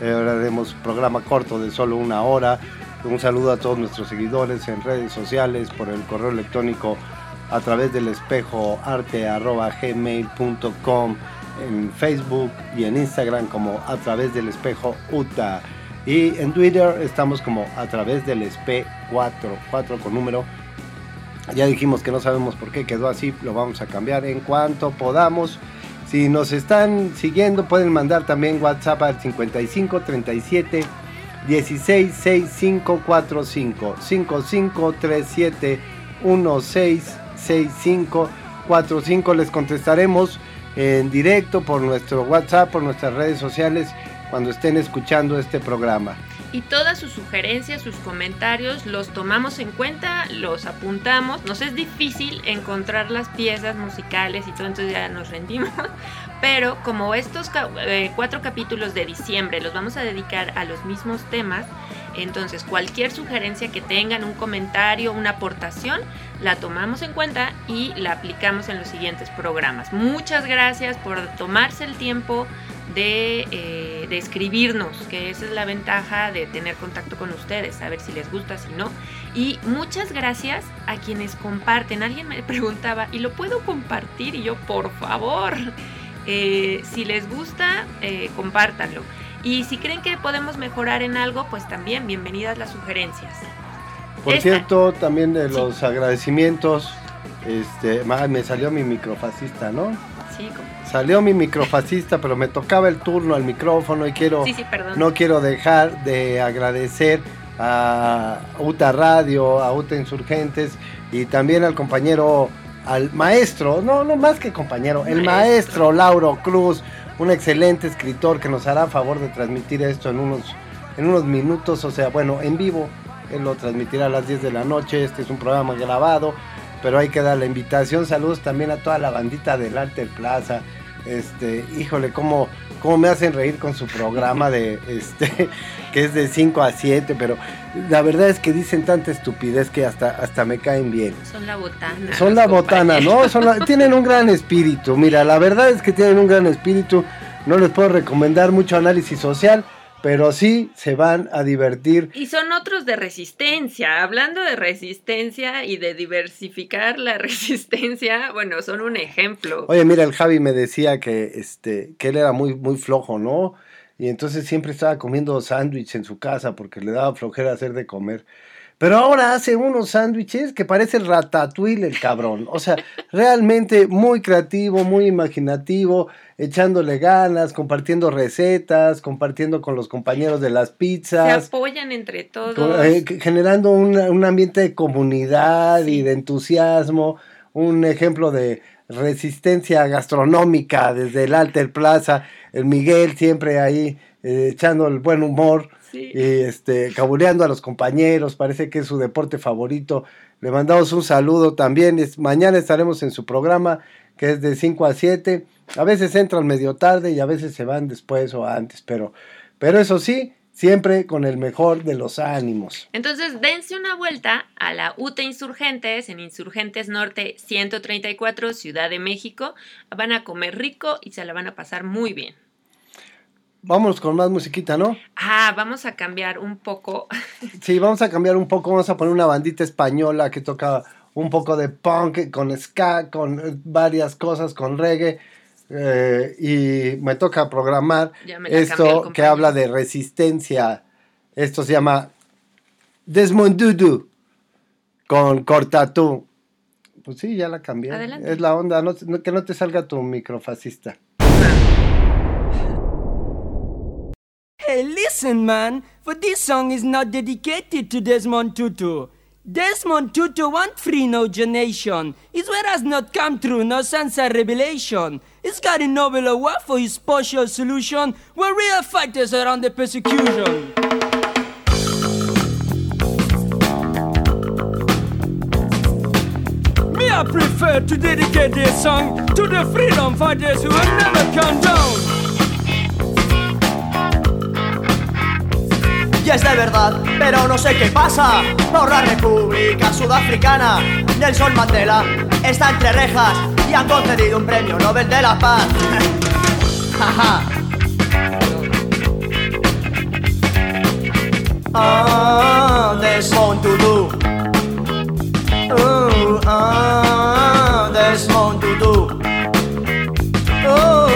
Eh, ahora haremos programa corto de solo una hora. Un saludo a todos nuestros seguidores en redes sociales, por el correo electrónico a través del espejo arte arroba gmail.com, en Facebook y en Instagram como a través del espejo UTA. Y en Twitter estamos como a través del espe 4, 4 con número. Ya dijimos que no sabemos por qué quedó así, lo vamos a cambiar en cuanto podamos. Si nos están siguiendo, pueden mandar también WhatsApp al 55 37 16 65 45 55 37 16 65 45. Les contestaremos en directo por nuestro WhatsApp, por nuestras redes sociales, cuando estén escuchando este programa. Y todas sus sugerencias, sus comentarios, los tomamos en cuenta, los apuntamos. Nos es difícil encontrar las piezas musicales y todo, entonces ya nos rendimos. Pero como estos eh, cuatro capítulos de diciembre los vamos a dedicar a los mismos temas, entonces cualquier sugerencia que tengan, un comentario, una aportación, la tomamos en cuenta y la aplicamos en los siguientes programas. Muchas gracias por tomarse el tiempo de, eh, de escribirnos, que esa es la ventaja de tener contacto con ustedes, saber si les gusta, si no. Y muchas gracias a quienes comparten. Alguien me preguntaba, ¿y lo puedo compartir? Y yo, por favor, eh, si les gusta, eh, compártanlo. Y si creen que podemos mejorar en algo, pues también bienvenidas las sugerencias. Por Esta- cierto, también de Sí. los agradecimientos, este, me salió mi microfascista, ¿no? Sí, como- Salió mi microfascista, pero me tocaba el turno al micrófono y quiero, sí, sí, perdón. no quiero dejar de agradecer a UTA Radio, a UTA Insurgentes y también al compañero, al maestro, no, no más que compañero, el Maestro. maestro Lauro Cruz, un excelente escritor que nos hará favor de transmitir esto en unos, en unos minutos, o sea, bueno, en vivo, él lo transmitirá a las 10 de la noche, este es un programa grabado pero ahí queda la invitación. Saludos también a toda la bandita del Arte Plaza. Este, híjole, cómo, cómo me hacen reír con su programa de este que es de 5 a 7, pero la verdad es que dicen tanta estupidez que hasta, hasta me caen bien. Son la botana. Son la botana. ¿no? Son la- tienen un gran espíritu. Mira, la verdad es que tienen un gran espíritu. No les puedo recomendar mucho análisis social, pero sí se van a divertir. Y son otros de resistencia. Hablando de resistencia y de diversificar la resistencia, bueno, son un ejemplo. Oye, mira, el Javi me decía que, este, que él era muy, muy flojo, ¿no? Y entonces siempre estaba comiendo sándwich en su casa porque le daba flojera hacer de comer. Pero ahora hace unos sándwiches que parece ratatouille el cabrón. O sea, realmente muy creativo, muy imaginativo, echándole ganas, compartiendo recetas, compartiendo con los compañeros de las Se pizzas. apoyan entre todos. Con- eh, generando un, un ambiente de comunidad y de entusiasmo, un ejemplo de resistencia gastronómica desde el Alter Plaza, el Miguel siempre ahí eh, echando el buen humor Sí. y este cabuleando a los compañeros, parece que es su deporte favorito. Le mandamos un saludo también, es, mañana estaremos en su programa que es de 5 a 7. A veces entran medio tarde y a veces se van después o antes, pero pero eso sí, siempre con el mejor de los ánimos. Entonces, dense una vuelta a la UTA Insurgentes en Insurgentes Norte 134, Ciudad de México. Van a comer rico y se la van a pasar muy bien. Vamos con más musiquita, ¿no? Ah, vamos a cambiar un poco. Sí, vamos a cambiar un poco, vamos a poner una bandita española que toca un poco de punk, con ska, con eh, varias cosas, con reggae. eh, y me toca programar me esto que habla de resistencia. Esto se llama Desmond Dudu con Cortatú. Pues sí, ya la cambié. Adelante. Es la onda, no- no- que no te salga tu microfascista. Hey, listen, man. For this song is not dedicated to Desmond Tutu. Desmond Tutu want free no generation. His word has not come true, no sense of revelation. He's got a Nobel Award for his partial solution, where real fighters are under persecution. Me, I prefer to dedicate this song to the freedom fighters who will never come down. Y es de verdad, pero no sé qué pasa. Por la República Sudafricana Nelson Mandela está entre rejas Y han concedido un premio Nobel de la Paz. Ah, Desmond Tutu Uh, Desmond Uh,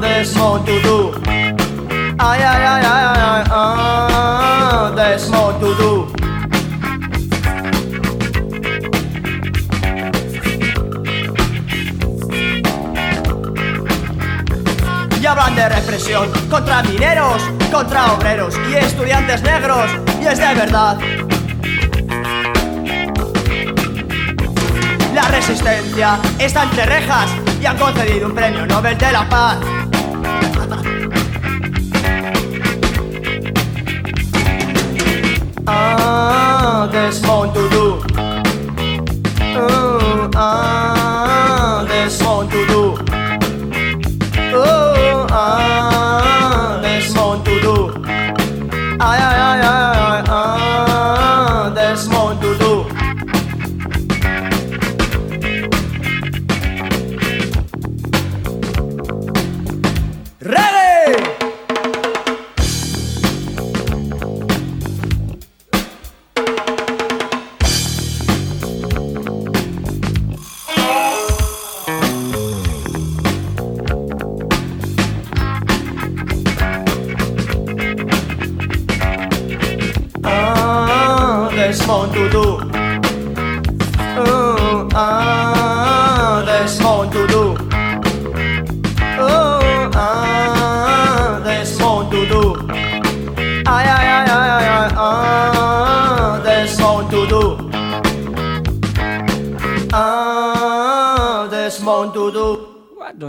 Desmond ay, ay, ay, contra mineros, contra obreros y estudiantes negros. Y es de verdad. La resistencia está entre rejas y han concedido un premio Nobel de la Paz. Ah, Desmond Tutu. Uh,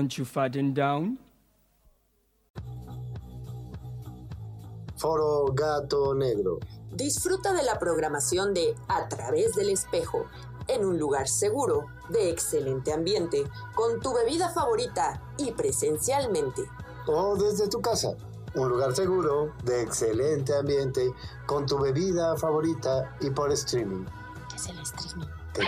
Don't you down? Foro Gato Negro. Disfruta de la programación de A través del espejo, en un lugar seguro, de excelente ambiente, con tu bebida favorita y presencialmente. O desde tu casa. Un lugar seguro, de excelente ambiente, con tu bebida favorita y por streaming. ¿Qué es el streaming? ¿Qué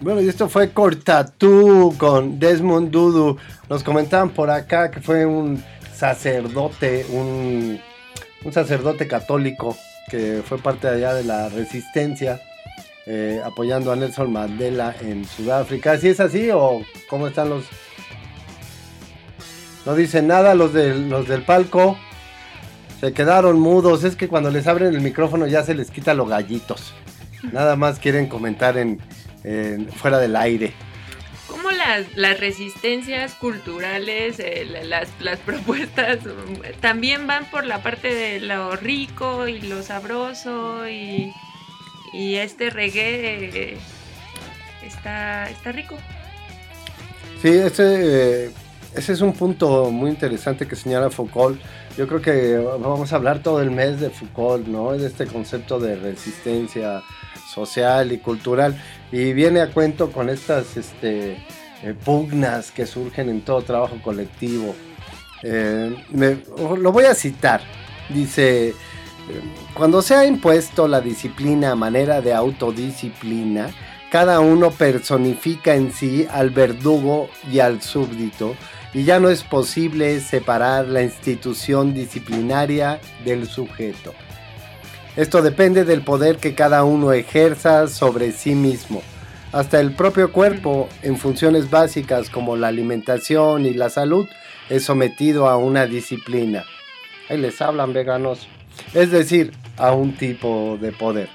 Bueno, y esto fue Cortatú con Desmond Dudu. Nos comentaban por acá que fue un sacerdote, un, sacerdote católico que fue parte allá de la resistencia, eh, apoyando a Nelson Mandela en Sudáfrica. ¿Sí es así o cómo están los...? No dicen nada los del, los del palco. Se quedaron mudos. Es que cuando les abren el micrófono ya se les quita los gallitos. Nada más quieren comentar en, fuera del aire. ¿Cómo las, las resistencias culturales, eh, la- las, las propuestas también van por la parte de lo rico y lo sabroso y, y este reggae eh, está, está rico? Sí, ese, eh, ese es un punto muy interesante que señala Foucault. Yo creo que vamos a hablar todo el mes de Foucault, ¿no? De este concepto de resistencia social y cultural. Y viene a cuento con estas este, eh, pugnas que surgen en todo trabajo colectivo. Eh, me- lo voy a citar. Dice, eh, cuando se ha impuesto la disciplina a manera de autodisciplina, cada uno personifica en sí al verdugo y al súbdito, y ya no es posible separar la institución disciplinaria del sujeto. Esto depende del poder que cada uno ejerza sobre sí mismo. Hasta el propio cuerpo, en funciones básicas como la alimentación y la salud, es sometido a una disciplina. Ahí les hablan veganos. Es decir, a un tipo de poder.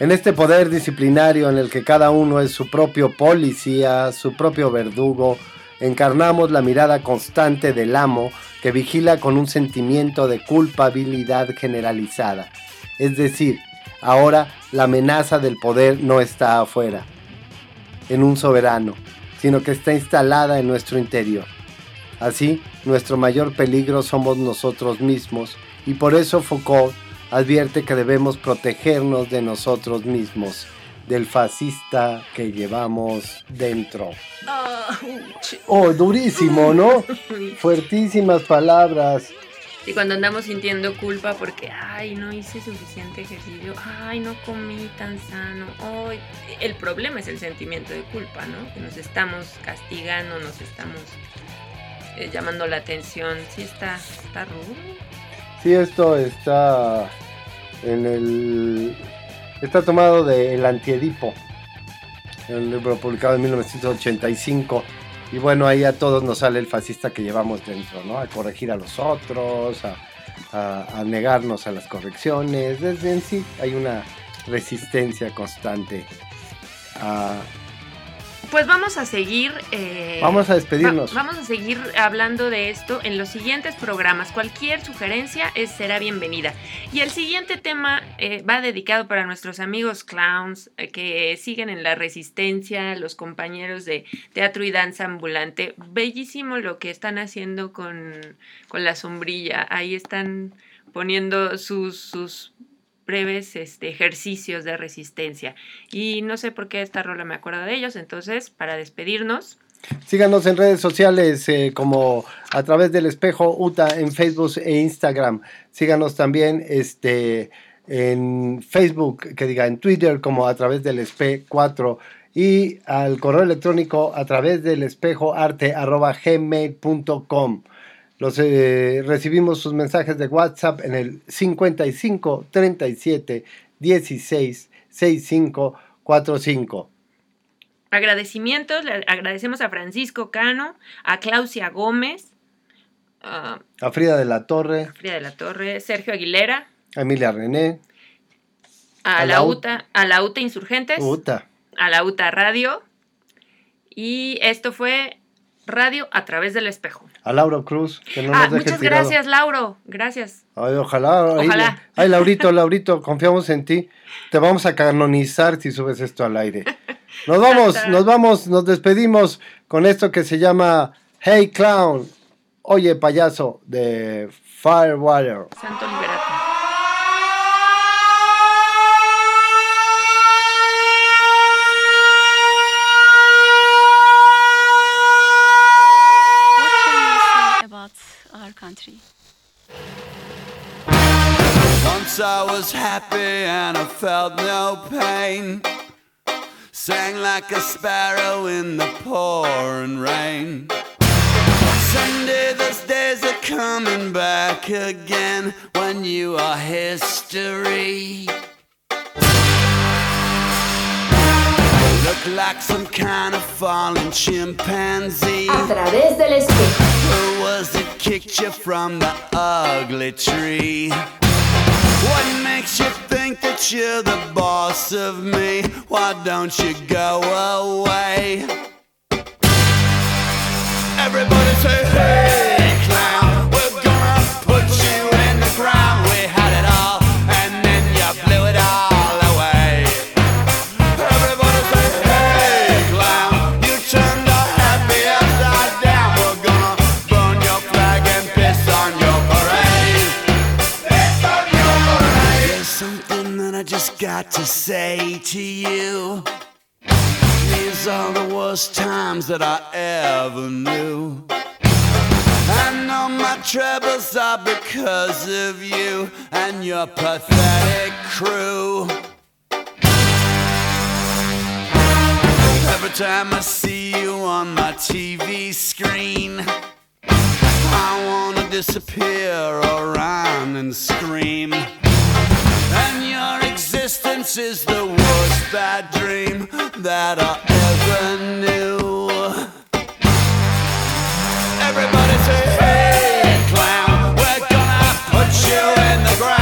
En este poder disciplinario en el que cada uno es su propio policía, su propio verdugo, encarnamos la mirada constante del amo que vigila con un sentimiento de culpabilidad generalizada. Es decir, ahora la amenaza del poder no está afuera, en un soberano, sino que está instalada en nuestro interior. Así, nuestro mayor peligro somos nosotros mismos y por eso Foucault advierte que debemos protegernos de nosotros mismos, del fascista que llevamos dentro. Oh, durísimo, ¿no? Fuertísimas palabras. Y cuando andamos sintiendo culpa porque, ay, no hice suficiente ejercicio, ay, no comí tan sano, el problema es el sentimiento de culpa, ¿no? Que nos estamos castigando, nos estamos eh, llamando la atención. Sí, está, está rudo. Sí, esto está en el. Está tomado del Antiedipo, el libro publicado en 1985. Y bueno, ahí a todos nos sale el fascista que llevamos dentro, ¿no? A corregir a los otros, a- a negarnos a las correcciones. Desde en sí hay una resistencia constante. a- Pues vamos a seguir. eh, Vamos a despedirnos. va- vamos a seguir hablando de esto en los siguientes programas. Cualquier sugerencia es, será bienvenida. Y el siguiente tema eh, va dedicado para nuestros amigos clowns eh, que siguen en la resistencia, los compañeros de teatro y danza ambulante. Bellísimo lo que están haciendo con, con la sombrilla. Ahí están poniendo sus, sus breves este, ejercicios de resistencia. Y no sé por qué esta rola me acuerdo de ellos, entonces para despedirnos, Síganos en redes sociales eh, como a través del espejo UTA en Facebook e Instagram. Síganos también este, en Facebook, que diga en Twitter como a través del espe 4 y al correo electrónico a través del espejo arte arroba gmail.com. Los, eh, recibimos sus mensajes de WhatsApp en el 55 37 16 65 45. agradecimientos, le agradecemos a Francisco Cano, a Claudia Gómez, a A Frida de la Torre, Frida de la Torre, Sergio Aguilera, a Emilia René, a, A la la UTA, a la UTA Insurgentes, UTA. a la UTA Radio. Y esto fue Radio a través del espejo. A Laura Cruz, que no ah, nos deje muchas tirado. gracias, Lauro. Gracias. Ay, ojalá. Ay, Ojalá. Ay, Laurito, Laurito, confiamos en ti. Te vamos a canonizar si subes esto al aire. Nos vamos, nos vamos, nos despedimos con esto que se llama Hey Clown, oye payaso de Firewater. Santo Liberato. I was happy and I felt no pain. Sang like a sparrow in the pouring rain. Someday those days are coming back again when you are history. Look like some kind of fallen chimpanzee. A través del espejo. Who was it kicked you from the ugly tree? What makes you think that you're the boss of me? Why don't you go away? Everybody say, hey, got to say to you. These are the worst times that I ever knew. I know my troubles are because of you and your pathetic crew. Every time I see you on my TV screen, I wanna disappear or run and scream. And your existence is the worst bad dream that I ever knew. Everybody say, hey, clown, we're gonna put you in the ground.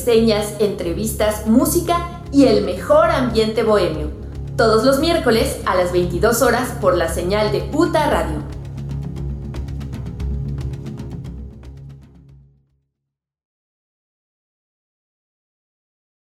Reseñas, entrevistas, música y el mejor ambiente bohemio. Todos los miércoles a las 22 horas por la señal de Puta Radio.